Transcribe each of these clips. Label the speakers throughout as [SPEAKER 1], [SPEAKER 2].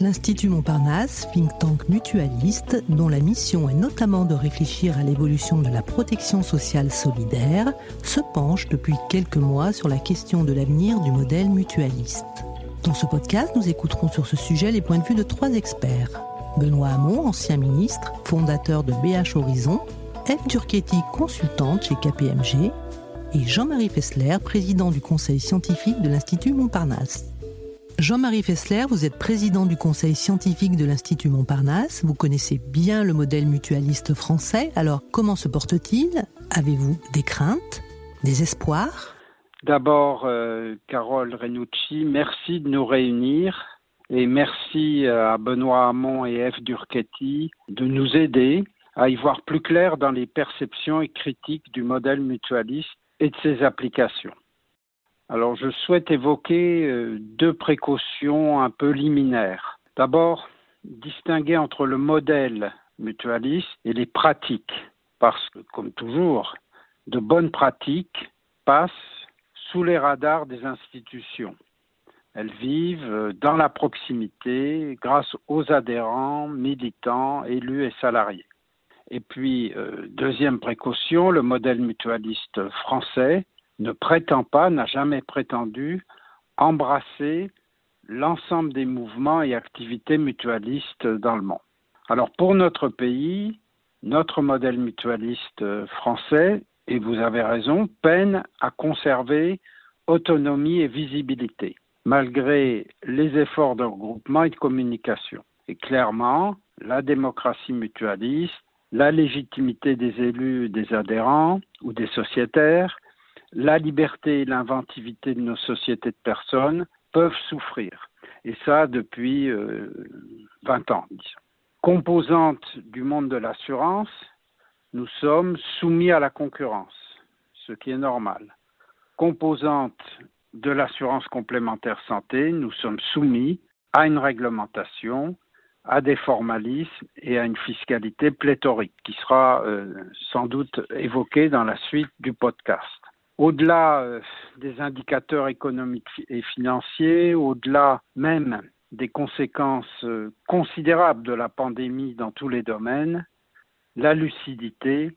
[SPEAKER 1] l'Institut Montparnasse, think tank mutualiste, dont la mission est notamment de réfléchir à l'évolution de la protection sociale solidaire, se penche depuis quelques mois sur la question de l'avenir du modèle mutualiste. Dans ce podcast, nous écouterons sur ce sujet les points de vue de trois experts. Benoît Hamon, ancien ministre, fondateur de BH Horizon, Eve Turchetti, consultante chez KPMG, et Jean-Marie Fessler, président du conseil scientifique de l'Institut Montparnasse. Jean-Marie Fessler, vous êtes président du conseil scientifique de l'Institut Montparnasse. Vous connaissez bien le modèle mutualiste français. Alors, comment se porte-t-il? Avez-vous des craintes, des espoirs?
[SPEAKER 2] D'abord, euh, Carole Renucci, merci de nous réunir et merci euh, à Benoît Hamon et F. Durchetti de nous aider à y voir plus clair dans les perceptions et critiques du modèle mutualiste et de ses applications. Alors, je souhaite évoquer euh, deux précautions un peu liminaires. D'abord, distinguer entre le modèle mutualiste et les pratiques, parce que, comme toujours, de bonnes pratiques passent sous les radars des institutions. Elles vivent euh, dans la proximité grâce aux adhérents, militants, élus et salariés. Et puis, euh, deuxième précaution, le modèle mutualiste français ne prétend pas, n'a jamais prétendu embrasser l'ensemble des mouvements et activités mutualistes dans le monde. Alors pour notre pays, notre modèle mutualiste français, et vous avez raison, peine à conserver autonomie et visibilité, malgré les efforts de regroupement et de communication. Et clairement, la démocratie mutualiste, la légitimité des élus, des adhérents ou des sociétaires, la liberté et l'inventivité de nos sociétés de personnes peuvent souffrir. Et ça depuis 20 euh, ans, disons. Composante du monde de l'assurance, nous sommes soumis à la concurrence, ce qui est normal. Composante de l'assurance complémentaire santé, nous sommes soumis à une réglementation, à des formalismes et à une fiscalité pléthorique qui sera euh, sans doute évoquée dans la suite du podcast au-delà euh, des indicateurs économiques et financiers, au-delà même des conséquences euh, considérables de la pandémie dans tous les domaines, la lucidité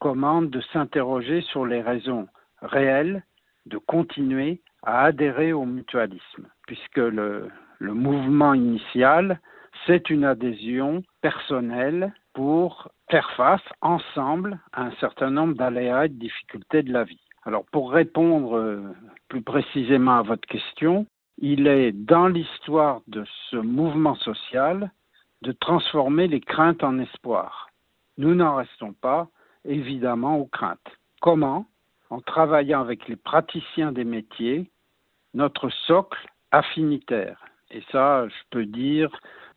[SPEAKER 2] commande de s'interroger sur les raisons réelles de continuer à adhérer au mutualisme, puisque le, le mouvement initial, c'est une adhésion personnelle pour faire face ensemble à un certain nombre d'aléas et de difficultés de la vie. Alors pour répondre euh, plus précisément à votre question, il est dans l'histoire de ce mouvement social de transformer les craintes en espoir. Nous n'en restons pas évidemment aux craintes. Comment? En travaillant avec les praticiens des métiers, notre socle affinitaire. Et ça, je peux dire,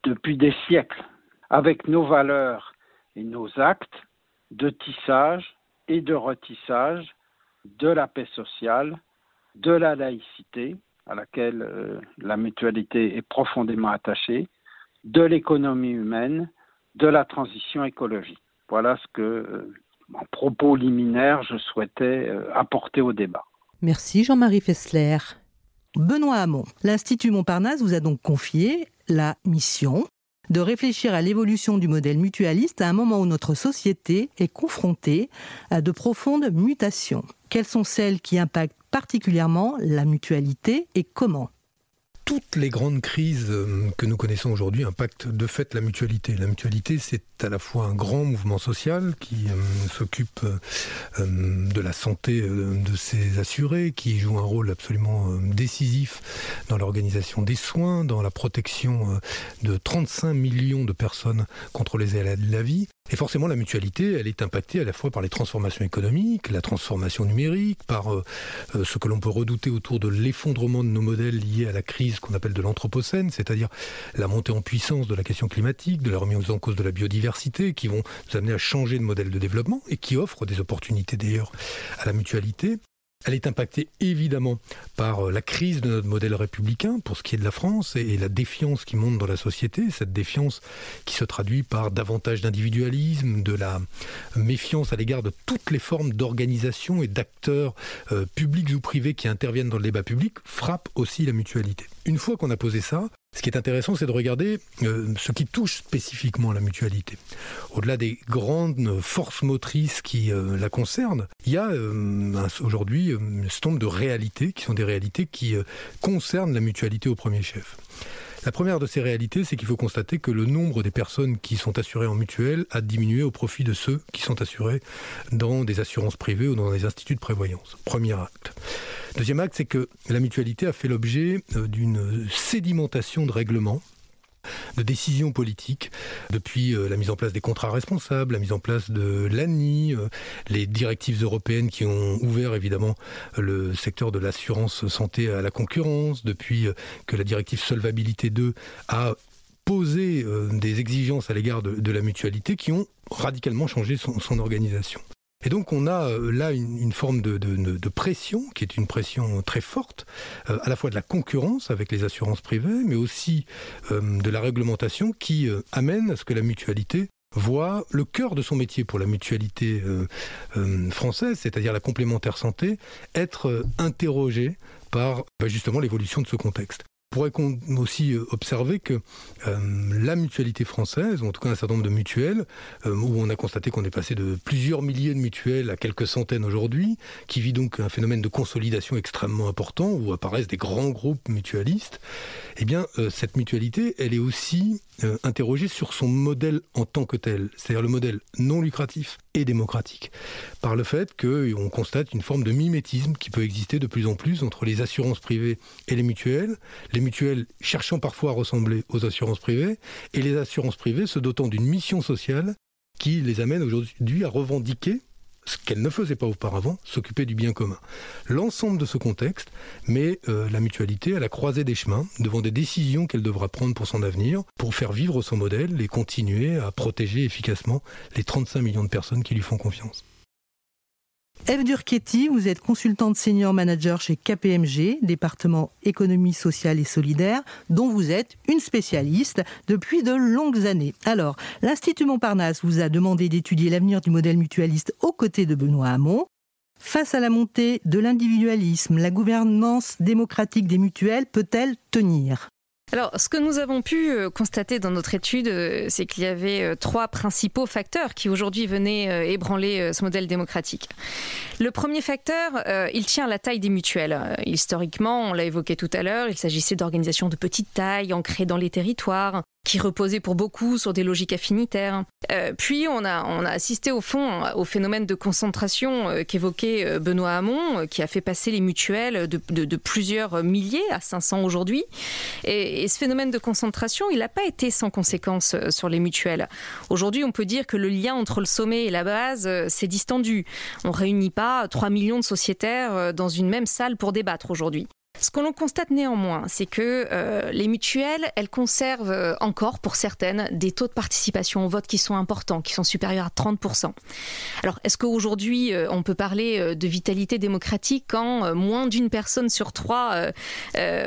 [SPEAKER 2] depuis des siècles, avec nos valeurs et nos actes de tissage et de retissage de la paix sociale, de la laïcité, à laquelle euh, la mutualité est profondément attachée, de l'économie humaine, de la transition écologique. Voilà ce que, euh, en propos liminaire, je souhaitais euh, apporter au débat.
[SPEAKER 1] Merci Jean-Marie Fessler. Benoît Hamon, l'Institut Montparnasse vous a donc confié la mission de réfléchir à l'évolution du modèle mutualiste à un moment où notre société est confrontée à de profondes mutations. Quelles sont celles qui impactent particulièrement la mutualité et comment?
[SPEAKER 3] Toutes les grandes crises euh, que nous connaissons aujourd'hui impactent de fait la mutualité. La mutualité, c'est à la fois un grand mouvement social qui euh, s'occupe euh, de la santé de ses assurés, qui joue un rôle absolument décisif dans l'organisation des soins, dans la protection de 35 millions de personnes contre les aléas de la vie. Et forcément, la mutualité, elle est impactée à la fois par les transformations économiques, la transformation numérique, par euh, euh, ce que l'on peut redouter autour de l'effondrement de nos modèles liés à la crise qu'on appelle de l'anthropocène, c'est-à-dire la montée en puissance de la question climatique, de la remise en cause de la biodiversité, qui vont nous amener à changer de modèle de développement et qui offrent des opportunités d'ailleurs à la mutualité. Elle est impactée évidemment par euh, la crise de notre modèle républicain pour ce qui est de la France et la défiance qui monte dans la société, cette défiance qui se traduit par davantage d'individualisme, de la méfiance à l'égard de toutes les formes d'organisation et d'acteurs euh, publics ou privés qui interviennent dans le débat public, frappe aussi la mutualité. Une fois qu'on a posé ça, Ce qui est intéressant, c'est de regarder euh, ce qui touche spécifiquement la mutualité. Au-delà des grandes forces motrices qui euh, la concernent, il y a euh, aujourd'hui un certain de réalités qui sont des réalités qui concernent la mutualité au premier chef. La première de ces réalités, c'est qu'il faut constater que le nombre des personnes qui sont assurées en mutuelle a diminué au profit de ceux qui sont assurés dans des assurances privées ou dans des instituts de prévoyance. Premier acte. Deuxième acte, c'est que la mutualité a fait l'objet euh, d'une sédimentation de règlements de décisions politiques, depuis euh, la mise en place des contrats responsables, la mise en place de l'ANI, euh, les directives européennes qui ont ouvert évidemment le secteur de l'assurance santé à la concurrence, depuis que la directive Solvabilité 2 a posé des exigences à l'égard de, la mutualité qui ont radicalement changé son organisation. Et donc on a euh, là une, forme de, pression, qui est une pression très forte, euh, à la fois de la concurrence avec les assurances privées, mais aussi euh, de la réglementation qui amène à ce que la mutualité voit le cœur de son métier pour la mutualité française, c'est-à-dire la complémentaire santé, être interrogé par bah, justement l'évolution de ce contexte pourrait aussi euh, observer que euh, la mutualité française, ou en tout cas un certain nombre de mutuelles, euh, où on a constaté qu'on est passé de plusieurs milliers de mutuelles à quelques centaines aujourd'hui, qui vit donc un phénomène de consolidation extrêmement important, où apparaissent des grands groupes mutualistes, eh bien cette mutualité, elle est aussi interrogée sur son modèle en tant que tel, c'est-à-dire le modèle non lucratif et démocratique, par le fait qu'on constate une forme de mimétisme qui peut exister de plus en plus entre les assurances privées et les mutuelles, les mutuelles cherchant parfois à ressembler aux assurances privées, et les assurances privées se dotant d'une mission sociale qui les amène aujourd'hui à revendiquer ce qu'elles ne faisaient pas auparavant, s'occuper du bien commun. L'ensemble de ce contexte met euh, la mutualité à la croisée des chemins, devant des décisions qu'elle devra prendre pour son avenir, pour faire vivre son modèle et continuer à protéger efficacement les 35 millions de personnes qui lui font confiance.
[SPEAKER 1] Eve Durchetti, vous êtes consultante senior manager chez KPMG, département économie sociale et solidaire, dont vous êtes une spécialiste depuis de longues années. Alors, l'Institut Montparnasse vous a demandé d'étudier l'avenir du modèle mutualiste aux côtés de Benoît Hamon. Face à la montée de l'individualisme, la gouvernance démocratique des mutuelles peut-elle tenir?
[SPEAKER 4] Alors, ce que nous avons pu euh, constater dans notre étude, euh, c'est qu'il y avait euh, trois principaux facteurs qui aujourd'hui venaient ébranler ce modèle démocratique. Le premier facteur, il tient à la taille des mutuelles. Historiquement, on l'a évoqué tout à l'heure, il s'agissait d'organisations de petite taille, ancrées dans les territoires, qui reposait pour beaucoup sur des logiques affinitaires. Euh, puis on a, assisté au fond au phénomène de concentration euh, qu'évoquait euh, Benoît Hamon, qui a fait passer les mutuelles de, plusieurs milliers à 500 aujourd'hui. Et, ce phénomène de concentration, il n'a pas été sans conséquence sur les mutuelles. Aujourd'hui, on peut dire que le lien entre le sommet et la base s'est distendu. On réunit pas 3 millions de sociétaires dans une même salle pour débattre aujourd'hui. Ce que l'on constate néanmoins, c'est que euh, les mutuelles, elles conservent euh, encore, pour certaines, des taux de participation au vote qui sont importants, qui sont supérieurs à 30%. Alors, est-ce qu'aujourd'hui, euh, on peut parler de vitalité démocratique quand moins d'une personne sur trois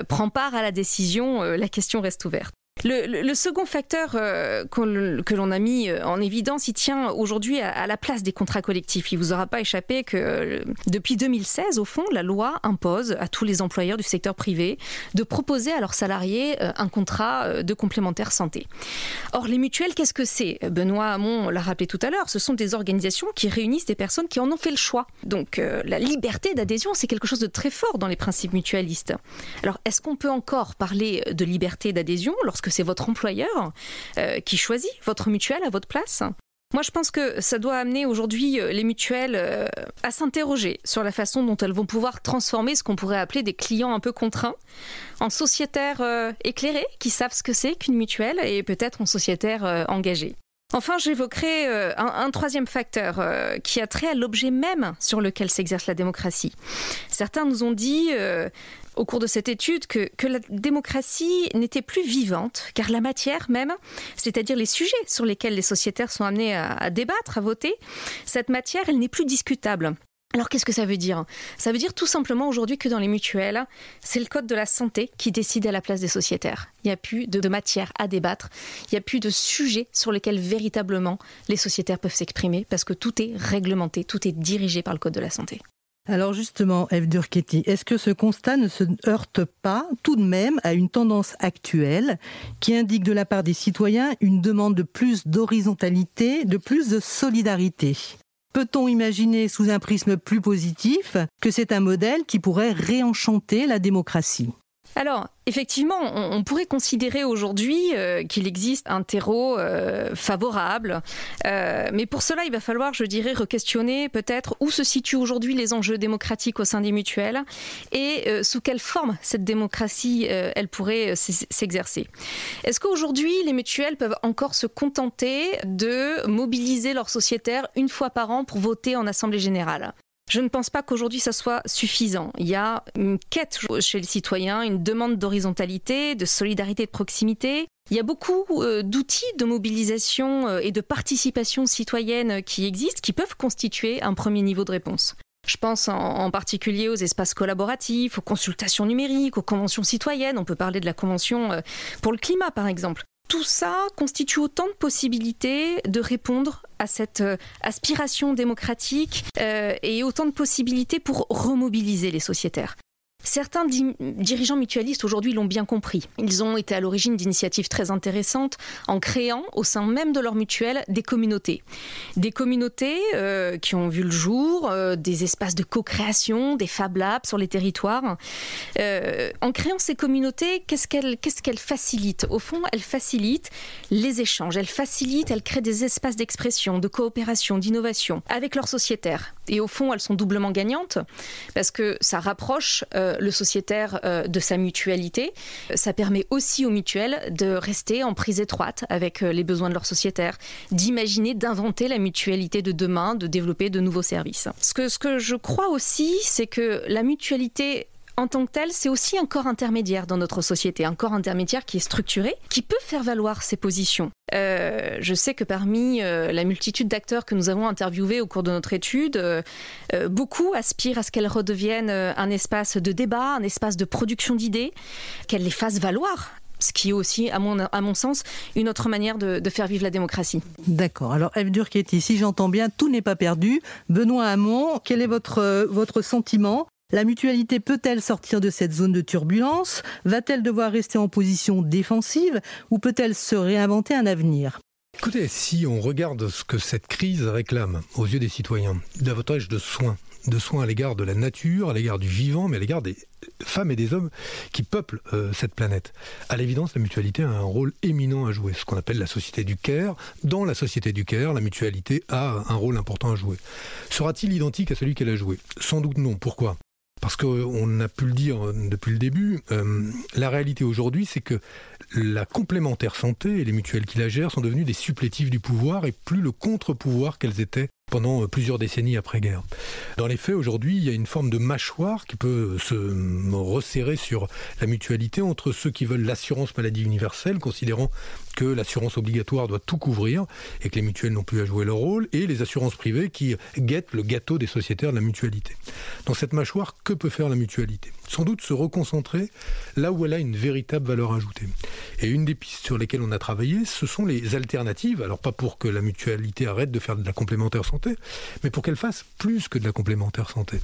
[SPEAKER 4] prend part à la décision La question reste ouverte? Le, second facteur euh, que l'on a mis euh, en évidence, il tient aujourd'hui à, la place des contrats collectifs. Il vous aura pas échappé que euh, depuis 2016, au fond, la loi impose à tous les employeurs du secteur privé de proposer à leurs salariés un contrat de complémentaire santé. Or, les mutuelles, qu'est-ce que c'est? Benoît Hamon l'a rappelé tout à l'heure, ce sont des organisations qui réunissent des personnes qui en ont fait le choix. Donc, la liberté d'adhésion, c'est quelque chose de très fort dans les principes mutualistes. Alors, est-ce qu'on peut encore parler de liberté d'adhésion c'est votre employeur euh, qui choisit votre mutuelle à votre place. Moi, je pense que ça doit amener aujourd'hui euh, les mutuelles euh, à s'interroger sur la façon dont elles vont pouvoir transformer ce qu'on pourrait appeler des clients un peu contraints en sociétaires éclairés qui savent ce que c'est qu'une mutuelle et peut-être en sociétaires engagés. Enfin, j'évoquerai un, troisième facteur qui a trait à l'objet même sur lequel s'exerce la démocratie. Certains nous ont dit au cours de cette étude que, la démocratie n'était plus vivante, car la matière même, c'est-à-dire les sujets sur lesquels les sociétaires sont amenés à, débattre, à voter, cette matière, elle n'est plus discutable. Alors qu'est-ce que ça veut dire? Ça veut dire tout simplement aujourd'hui que dans les mutuelles, c'est le code de la santé qui décide à la place des sociétaires. Il n'y a plus de, matière à débattre, il n'y a plus de sujets sur lesquels véritablement les sociétaires peuvent s'exprimer parce que tout est réglementé, tout est dirigé par le code de la santé.
[SPEAKER 1] Alors justement, Eve Durketti, est-ce que ce constat ne se heurte pas tout de même à une tendance actuelle qui indique de la part des citoyens une demande de plus d'horizontalité, de plus de solidarité? Peut-on imaginer sous un prisme plus positif que c'est un modèle qui pourrait réenchanter la démocratie?
[SPEAKER 4] Alors, effectivement, on, pourrait considérer aujourd'hui euh, qu'il existe un terreau euh, favorable, euh, mais pour cela, il va falloir, je dirais, re-questionner peut-être où se situent aujourd'hui les enjeux démocratiques au sein des mutuelles et sous quelle forme cette démocratie, elle pourrait s'exercer. Est-ce qu'aujourd'hui, les mutuelles peuvent encore se contenter de mobiliser leurs sociétaires une fois par an pour voter en Assemblée générale? Je ne pense pas qu'aujourd'hui ça soit suffisant. Il y a une quête chez les citoyens, une demande d'horizontalité, de solidarité, de proximité. Il y a beaucoup euh, d'outils de mobilisation euh, et de participation citoyenne qui existent, qui peuvent constituer un premier niveau de réponse. Je pense en, particulier aux espaces collaboratifs, aux consultations numériques, aux conventions citoyennes. On peut parler de la convention euh, pour le climat, par exemple tout ça constitue autant de possibilités de répondre à cette euh, aspiration démocratique euh, et autant de possibilités pour remobiliser les sociétaires. Certains dirigeants mutualistes aujourd'hui l'ont bien compris. Ils ont été à l'origine d'initiatives très intéressantes en créant au sein même de leur mutuelle des communautés. Des communautés euh, qui ont vu le jour, euh, des espaces de co-création, des Fab Labs sur les territoires. Euh, en créant ces communautés, qu'est-ce qu'elles facilitent? Au fond, elles facilitent les échanges, elles facilitent, elles créent des espaces d'expression, de coopération, d'innovation avec leurs sociétaires. Et au fond, elles sont doublement gagnantes parce que ça rapproche le sociétaire euh, de sa mutualité. Ça permet aussi aux mutuelles de rester en prise étroite avec euh, les besoins de leurs sociétaires, d'imaginer, d'inventer la mutualité de demain, de développer de nouveaux services. Ce que, ce que je crois aussi, c'est que la mutualité en tant que tel, c'est aussi un corps intermédiaire dans notre société, un corps intermédiaire qui est structuré, qui peut faire valoir ses positions. Euh, je sais que parmi euh, la multitude d'acteurs que nous avons interviewés au cours de notre étude, euh, beaucoup aspirent à ce qu'elle redevienne un espace de débat, un espace de production d'idées, qu'elle les fasse valoir ce qui est aussi, à mon, sens, une autre manière de, faire vivre la démocratie.
[SPEAKER 1] D'accord. Alors, Eve Durketti, si j'entends bien, tout n'est pas perdu. Benoît Hamon, quel est votre, votre sentiment la mutualité peut-elle sortir de cette zone de turbulence? Va-t-elle devoir rester en position défensive ou peut-elle se réinventer un avenir?
[SPEAKER 3] Écoutez, si on regarde ce que cette crise réclame aux yeux des citoyens, davantage de soins, de soins à l'égard de la nature, à l'égard du vivant, mais à l'égard des femmes et des hommes qui peuplent euh, cette planète. À l'évidence, la mutualité a un rôle éminent à jouer, ce qu'on appelle la société du Caire. Dans la société du Caire, la mutualité a un rôle important à jouer. Sera-t-il identique à celui qu'elle a joué? Sans doute non. Pourquoi? Parce qu'on a pu le dire depuis le début, euh, la réalité aujourd'hui, c'est que la complémentaire santé et les mutuelles qui la gèrent sont devenues des supplétifs du pouvoir et plus le contre-pouvoir qu'elles étaient pendant plusieurs décennies après-guerre. Dans les faits, aujourd'hui, il y a une forme de mâchoire qui peut se resserrer sur la mutualité entre ceux qui veulent l'assurance maladie universelle, considérant que l'assurance obligatoire doit tout couvrir et que les mutuelles n'ont plus à jouer leur rôle, et les assurances privées qui guettent le gâteau des sociétaires de la mutualité. Dans cette mâchoire, que peut faire la mutualité? Sans doute se reconcentrer là où elle a une véritable valeur ajoutée. Et une des pistes sur lesquelles on a travaillé, ce sont les alternatives. Alors pas pour que la mutualité arrête de faire de la complémentaire santé, mais pour qu'elle fasse plus que de la complémentaire santé.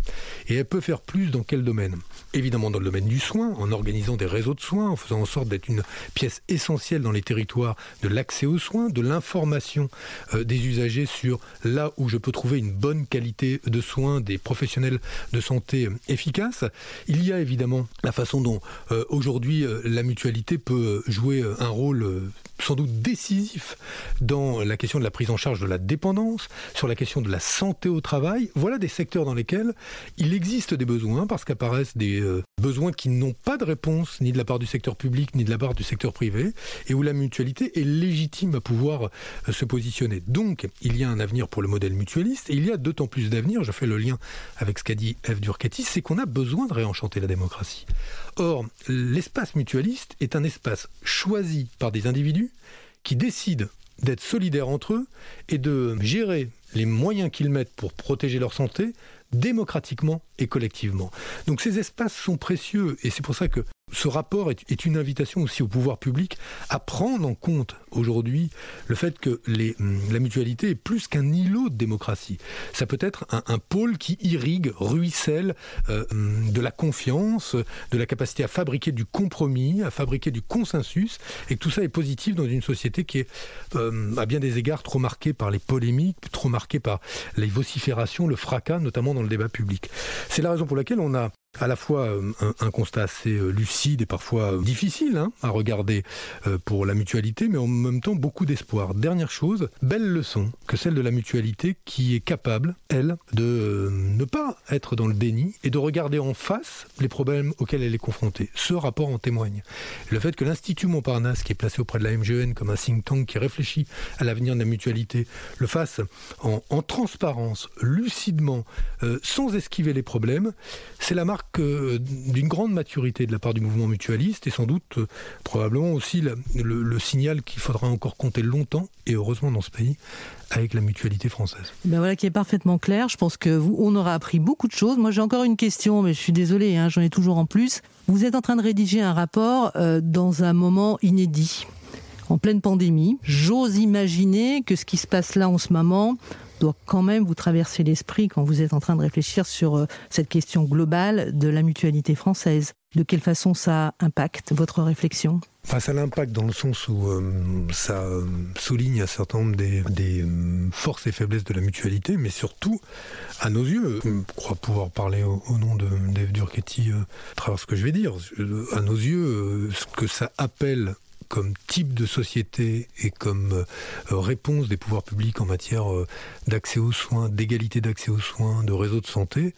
[SPEAKER 3] Et elle peut faire plus dans quel domaine? Évidemment dans le domaine du soin, en organisant des réseaux de soins, en faisant en sorte d'être une pièce essentielle dans les territoires de l'accès aux soins, de l'information euh, des usagers sur là où je peux trouver une bonne qualité de soins des professionnels de santé euh, efficaces. Il y a évidemment la façon dont euh, aujourd'hui la mutualité peut jouer un rôle sans doute décisif dans la question de la prise en charge de la dépendance, sur la question de la santé au travail. Voilà des secteurs dans lesquels il existe des besoins parce qu'apparaissent des besoins qui n'ont pas de réponse ni de la part du secteur public ni de la part du secteur privé et où la mutualité est légitime à pouvoir euh, se positionner. Donc, il y a un avenir pour le modèle mutualiste et il y a d'autant plus d'avenir, je fais le lien avec ce qu'a dit Eve Durkati, c'est qu'on a besoin de réenchanter la démocratie. Or, l'espace mutualiste est un espace choisi par des individus qui décident d'être solidaires entre eux et de gérer les moyens qu'ils mettent pour protéger leur santé démocratiquement et collectivement. Donc ces espaces sont précieux et c'est pour ça que Ce rapport est, une invitation aussi au pouvoir public à prendre en compte aujourd'hui le fait que hum, la mutualité est plus qu'un îlot de démocratie. Ça peut être un, pôle qui irrigue, ruisselle euh, hum, de la confiance, de la capacité à fabriquer du compromis, à fabriquer du consensus, et que tout ça est positif dans une société qui est euh, à bien des égards trop marquée par les polémiques, trop marquée par les vociférations, le fracas, notamment dans le débat public. C'est la raison pour laquelle on a à la fois euh, un, constat assez euh, lucide et parfois euh, difficile hein, à regarder pour la mutualité, mais en même temps beaucoup d'espoir. Dernière chose, belle leçon que celle de la mutualité qui est capable, elle, de ne pas être dans le déni et de regarder en face les problèmes auxquels elle est confrontée. Ce rapport en témoigne. Le fait que l'Institut Montparnasse, qui est placé auprès de la MGN comme un think tank qui réfléchit à l'avenir de la mutualité, le fasse en, transparence, lucidement, sans esquiver les problèmes, c'est la marque d'une grande maturité de la part du mouvement mutualiste et sans doute euh, probablement aussi le, signal qu'il faudra encore compter longtemps et heureusement dans ce pays avec la mutualité française.
[SPEAKER 1] Ben voilà qui est parfaitement clair. Je pense que vous, on aura appris beaucoup de choses. Moi, j'ai encore une question, mais je suis désolé, hein, j'en ai toujours en plus. Vous êtes en train de rédiger un rapport euh, dans un moment inédit, en pleine pandémie. J'ose imaginer que ce qui se passe là en ce moment doit quand même vous traverser l'esprit quand vous êtes en train de réfléchir sur euh, cette question globale de la mutualité française. De quelle façon ça impacte votre réflexion?
[SPEAKER 3] Ça l'impact dans le sens où euh, ça euh, souligne un certain nombre des, forces et faiblesses de la mutualité, mais surtout, à nos yeux, je crois pouvoir parler au, nom de Dave à travers ce que je vais dire, à nos yeux, ce que ça appelle comme type de société et comme euh, réponse des pouvoirs publics en matière euh, d'accès aux soins, d'égalité d'accès aux soins, de réseau de santé,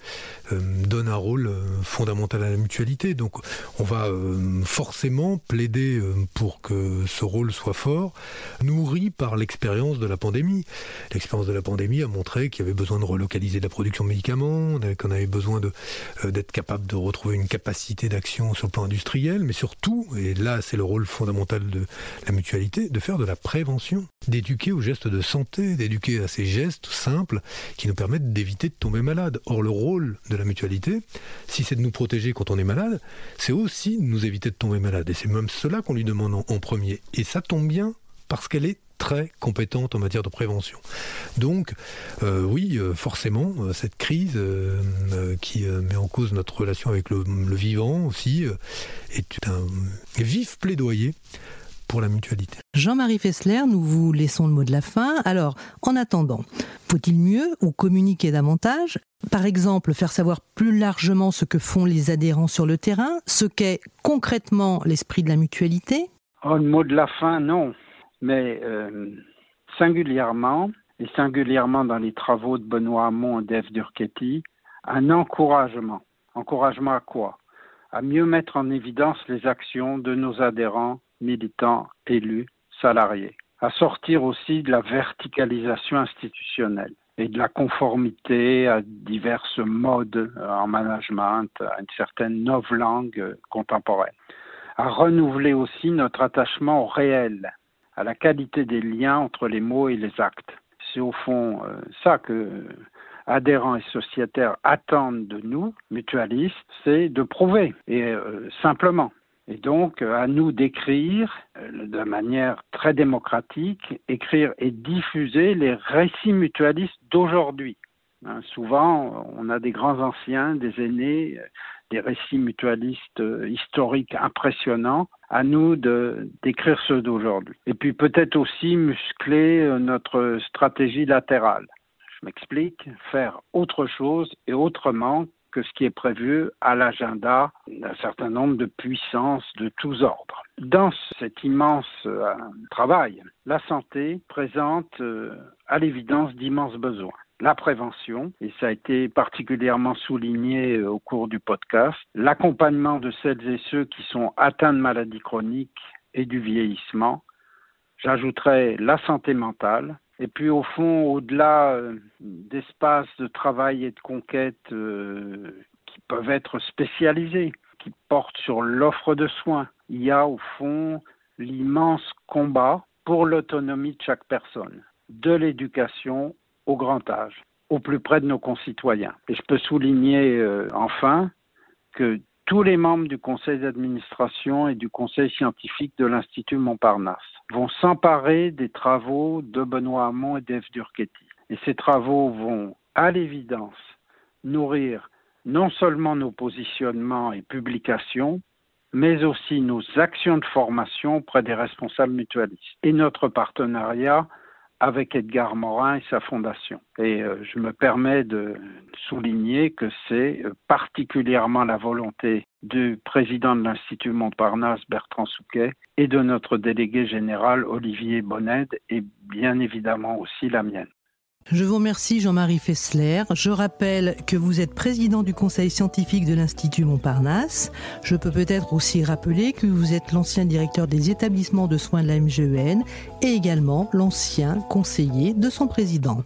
[SPEAKER 3] euh, donne un rôle fondamental à la mutualité. Donc on va forcément plaider pour que ce rôle soit fort, nourri par l'expérience de la pandémie. L'expérience de la pandémie a montré qu'il y avait besoin de relocaliser la production de médicaments, qu'on avait besoin d'être capable de retrouver une capacité d'action sur le plan industriel, mais surtout, et là c'est le rôle fondamental de la mutualité, de faire de la prévention, d'éduquer aux gestes de santé, d'éduquer à ces gestes simples qui nous permettent d'éviter de tomber malade. Or, le rôle de la mutualité, si c'est de nous protéger quand on est malade, c'est aussi de nous éviter de tomber malade. Et c'est même cela qu'on lui demande en, premier. Et ça tombe bien parce qu'elle est très compétente en matière de prévention. Donc, euh, oui, euh, forcément, euh, cette crise qui met en cause notre relation avec le, le vivant aussi est un vif plaidoyer pour la mutualité.
[SPEAKER 1] Jean-Marie Fessler, nous vous laissons le mot de la fin. Alors, en attendant, faut-il mieux ou communiquer davantage? Par exemple, faire savoir plus largement ce que font les adhérents sur le terrain, ce qu'est concrètement l'esprit de la mutualité?
[SPEAKER 2] Oh, Le mot de la fin, non mais euh, singulièrement, et singulièrement dans les travaux de Benoît Hamon et d'Eve Durchetti, un encouragement. Encouragement à quoi? À mieux mettre en évidence les actions de nos adhérents, militants, élus, salariés. À sortir aussi de la verticalisation institutionnelle et de la conformité à divers modes en management, à une certaine langue contemporaine. À renouveler aussi notre attachement au réel, à la qualité des liens entre les mots et les actes. C'est au fond euh, ça que adhérents et sociétaires attendent de nous, mutualistes, c'est de prouver, et euh, simplement. Et donc, à nous d'écrire euh, de manière très démocratique, écrire et diffuser les récits mutualistes d'aujourd'hui. Hein, souvent, on a des grands anciens, des aînés, des récits mutualistes historiques impressionnants, à nous de d'écrire ceux d'aujourd'hui. Et puis peut-être aussi muscler euh, notre stratégie latérale. Je m'explique, faire autre chose et autrement que ce qui est prévu à l'agenda d'un certain nombre de puissances de tous ordres. Dans cet immense euh, travail, la santé présente euh, à l'évidence d'immenses besoins la prévention, et ça a été particulièrement souligné euh, au cours du podcast, l'accompagnement de celles et ceux qui sont atteints de maladies chroniques et du vieillissement. J'ajouterais la santé mentale. Et puis au fond, au-delà euh, d'espaces de travail et de conquête euh, qui peuvent être spécialisés, qui portent sur l'offre de soins, il y a au fond l'immense combat pour l'autonomie de chaque personne, de l'éducation au grand âge, au plus près de nos concitoyens. Et je peux souligner euh, enfin que tous les membres du conseil d'administration et du conseil scientifique de l'Institut Montparnasse vont s'emparer des travaux de Benoît Hamon et d'Eve Durchetti. Et ces travaux vont, à l'évidence, nourrir non seulement nos positionnements et publications, mais aussi nos actions de formation auprès des responsables mutualistes et notre partenariat avec Edgar Morin et sa fondation. Et euh, je me permets de souligner que c'est euh, particulièrement la volonté du président de l'Institut Montparnasse, Bertrand Souquet, et de notre délégué général, Olivier Bonnet, et bien évidemment aussi la mienne.
[SPEAKER 1] Je vous remercie Jean-Marie Fessler. Je rappelle que vous êtes président du conseil scientifique de l'Institut Montparnasse. Je peux peut-être aussi rappeler que vous êtes l'ancien directeur des établissements de soins de la MGEN et également l'ancien conseiller de son président.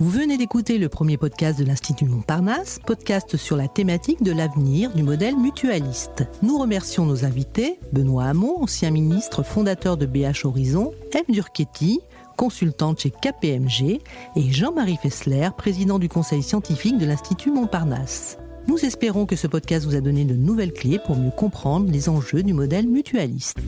[SPEAKER 1] Vous venez d'écouter le premier podcast de l'Institut Montparnasse, podcast sur la thématique de l'avenir du modèle mutualiste. Nous remercions nos invités, Benoît Hamon, ancien ministre fondateur de BH Horizon, M. Durchetti, consultante chez KPMG, et Jean-Marie Fessler, président du conseil scientifique de l'Institut Montparnasse. Nous espérons que ce podcast vous a donné de nouvelles clés pour mieux comprendre les enjeux du modèle mutualiste.